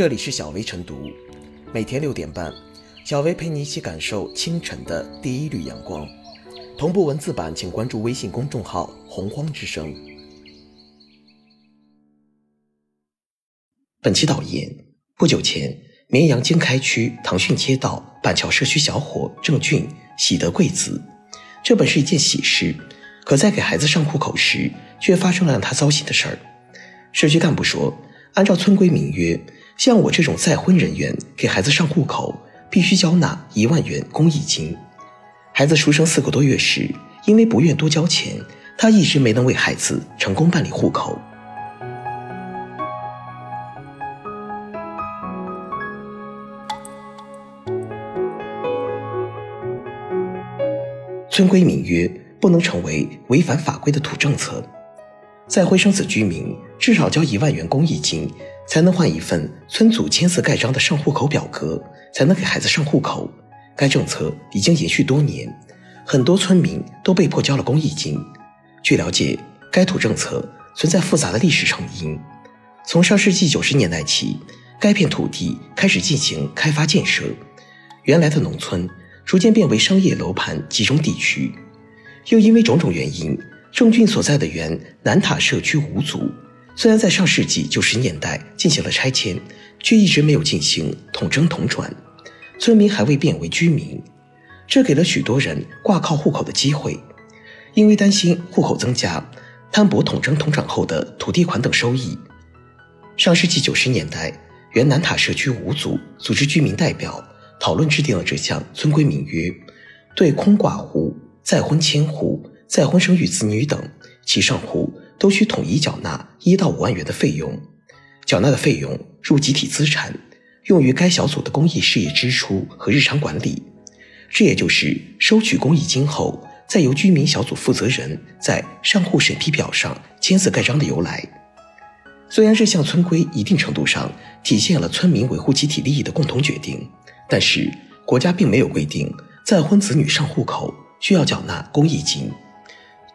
这里是小薇晨读，每天六点半，小薇陪你一起感受清晨的第一缕阳光。同步文字版，请关注微信公众号“洪荒之声”。本期导言：不久前，绵阳经开区唐逊街道板桥社区小伙郑俊喜得贵子，这本是一件喜事，可在给孩子上户口时，却发生了让他糟心的事儿。社区干部说，按照村规民约。像我这种再婚人员给孩子上户口，必须交纳一万元公益金。孩子出生四个多月时，因为不愿多交钱，他一直没能为孩子成功办理户口。村规民约不能成为违反法规的土政策。再婚生子居民至少交一万元公益金。才能换一份村组签字盖章的上户口表格，才能给孩子上户口。该政策已经延续多年，很多村民都被迫交了公益金。据了解，该土政策存在复杂的历史成因。从上世纪九十年代起，该片土地开始进行开发建设，原来的农村逐渐变为商业楼盘集中地区。又因为种种原因，郑俊所在的原南塔社区五组。虽然在上世纪九十年代进行了拆迁，却一直没有进行统征统转，村民还未变为居民，这给了许多人挂靠户口的机会。因为担心户口增加，摊薄统征统转后的土地款等收益，上世纪九十年代，原南塔社区五组组织居民代表讨论制定了这项村规民约，对空寡户、再婚迁户、再婚生育子女等其上户。都需统一缴纳一到五万元的费用，缴纳的费用入集体资产，用于该小组的公益事业支出和日常管理。这也就是收取公益金后，再由居民小组负责人在上户审批表上签字盖章的由来。虽然这项村规一定程度上体现了村民维护集体利益的共同决定，但是国家并没有规定再婚子女上户口需要缴纳公益金。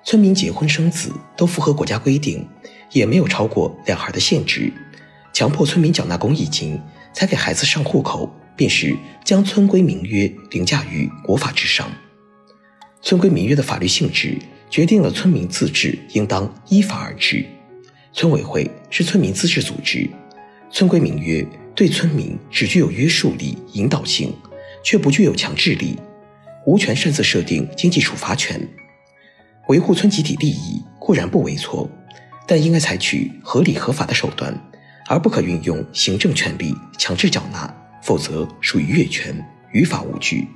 村民结婚生子都符合国家规定，也没有超过两孩的限制，强迫村民缴纳公益金才给孩子上户口，便是将村规民约凌驾于国法之上。村规民约的法律性质决定了村民自治应当依法而治。村委会是村民自治组织，村规民约对村民只具有约束力、引导性，却不具有强制力，无权擅自设定经济处罚权。维护村集体利益固然不为错，但应该采取合理合法的手段，而不可运用行政权力强制缴纳，否则属于越权，于法无据。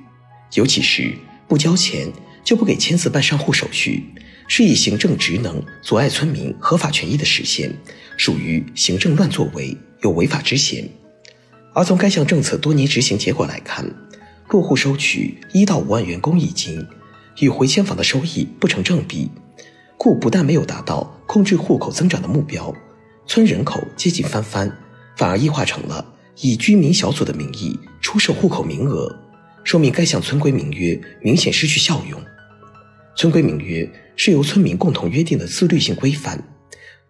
尤其是不交钱就不给签字办上户手续，是以行政职能阻碍村民合法权益的实现，属于行政乱作为，有违法之嫌。而从该项政策多年执行结果来看，落户收取一到五万元公益金。与回迁房的收益不成正比，故不但没有达到控制户口增长的目标，村人口接近翻番，反而异化成了以居民小组的名义出售户口名额，说明该项村规民约明显失去效用。村规民约是由村民共同约定的自律性规范，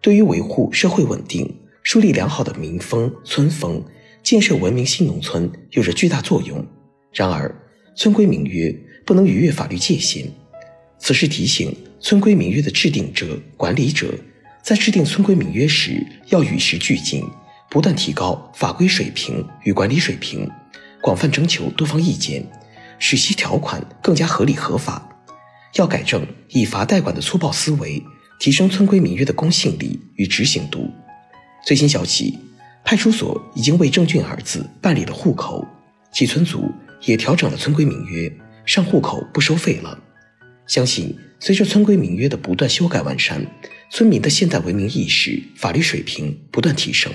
对于维护社会稳定、树立良好的民风村风、建设文明新农村有着巨大作用。然而，村规民约。不能逾越法律界限。此事提醒村规民约的制定者、管理者，在制定村规民约时要与时俱进，不断提高法规水平与管理水平，广泛征求多方意见，使其条款更加合理合法。要改正以罚代管的粗暴思维，提升村规民约的公信力与执行度。最新消息，派出所已经为郑俊儿子办理了户口，其村组也调整了村规民约。上户口不收费了，相信随着村规民约的不断修改完善，村民的现代文明意识、法律水平不断提升，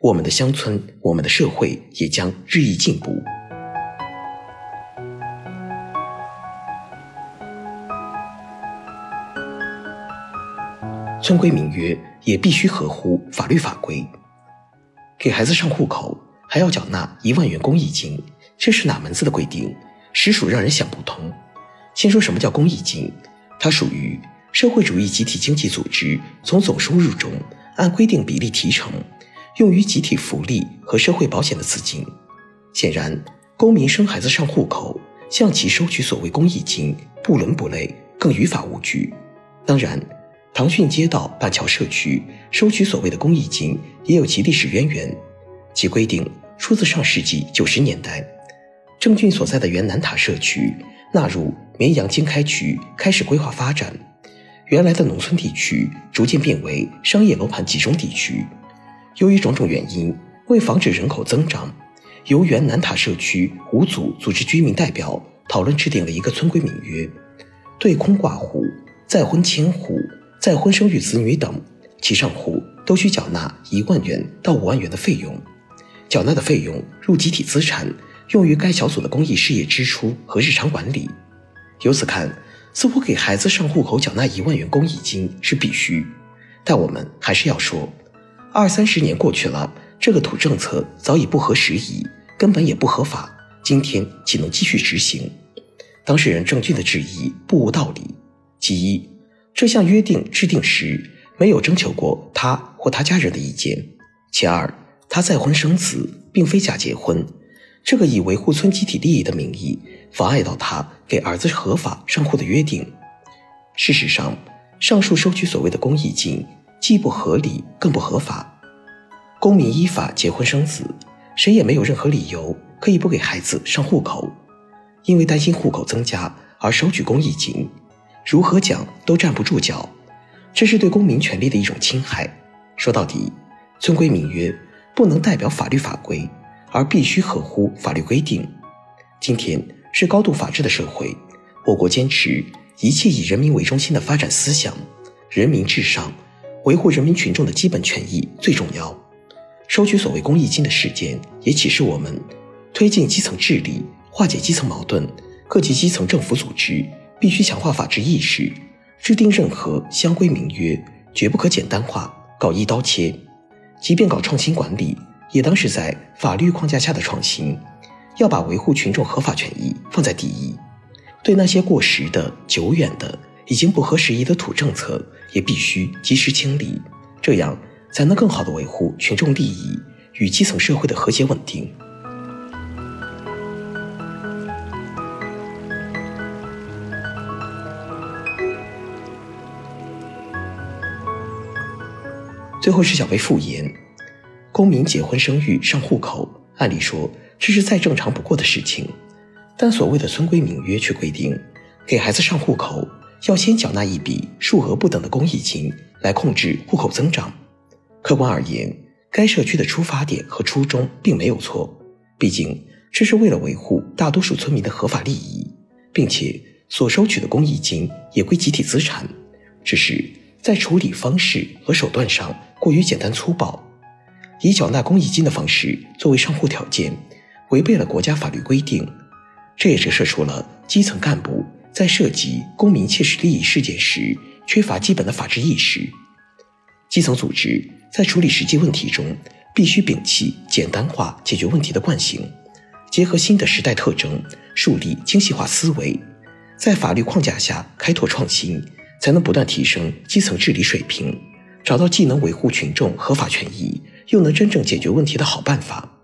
我们的乡村、我们的社会也将日益进步。村规民约也必须合乎法律法规，给孩子上户口还要缴纳一万元公益金，这是哪门子的规定？实属让人想不通。先说什么叫公益金，它属于社会主义集体经济组织从总收入中按规定比例提成，用于集体福利和社会保险的资金。显然，公民生孩子上户口，向其收取所谓公益金，不伦不类，更于法无据。当然，唐逊街道板桥社区收取所谓的公益金，也有其历史渊源。其规定出自上世纪九十年代，郑俊所在的原南塔社区纳入绵阳经开区，开始规划发展。原来的农村地区逐渐变为商业楼盘集中地区。由于种种原因，为防止人口增长，由原南塔社区五组组织居民代表讨论制定了一个村规民约，对空挂户、再婚迁户、再婚生育子女等，其上户都需缴纳一万元到五万元的费用。缴纳的费用入集体资产，用于该小组的公益事业支出和日常管理。由此看。似乎给孩子上户口缴纳一万元公益金是必须，但我们还是要说，二三十年过去了，这个土政策早已不合时宜，根本也不合法，今天岂能继续执行？当事人郑俊的质疑不无道理。其一，这项约定制定时没有征求过他或他家人的意见；其二，他再婚生子并非假结婚。这个以维护村集体利益的名义，妨碍到他给儿子合法上户的约定。事实上，上述收取所谓的公益金，既不合理，更不合法。公民依法结婚生子，谁也没有任何理由可以不给孩子上户口。因为担心户口增加而收取公益金，如何讲都站不住脚。这是对公民权利的一种侵害。说到底，村规民约不能代表法律法规。而必须合乎法律规定。今天是高度法治的社会，我国坚持一切以人民为中心的发展思想，人民至上，维护人民群众的基本权益最重要。收取所谓公益金的事件，也启示我们，推进基层治理、化解基层矛盾，各级基层政府组织必须强化法治意识，制定任何相规民约，绝不可简单化、搞一刀切，即便搞创新管理。也当是在法律框架下的创新，要把维护群众合法权益放在第一。对那些过时的、久远的、已经不合时宜的土政策，也必须及时清理，这样才能更好的维护群众利益与基层社会的和谐稳定。最后是小贝复言。公民结婚生育上户口，按理说这是再正常不过的事情，但所谓的村规民约却规定，给孩子上户口要先缴纳一笔数额不等的公益金来控制户口增长。客观而言，该社区的出发点和初衷并没有错，毕竟这是为了维护大多数村民的合法利益，并且所收取的公益金也归集体资产，只是在处理方式和手段上过于简单粗暴。以缴纳公益金的方式作为上户条件，违背了国家法律规定。这也折射出了基层干部在涉及公民切实利益事件时缺乏基本的法治意识。基层组织在处理实际问题中，必须摒弃简单化解决问题的惯性，结合新的时代特征，树立精细化思维，在法律框架下开拓创新，才能不断提升基层治理水平，找到既能维护群众合法权益。又能真正解决问题的好办法。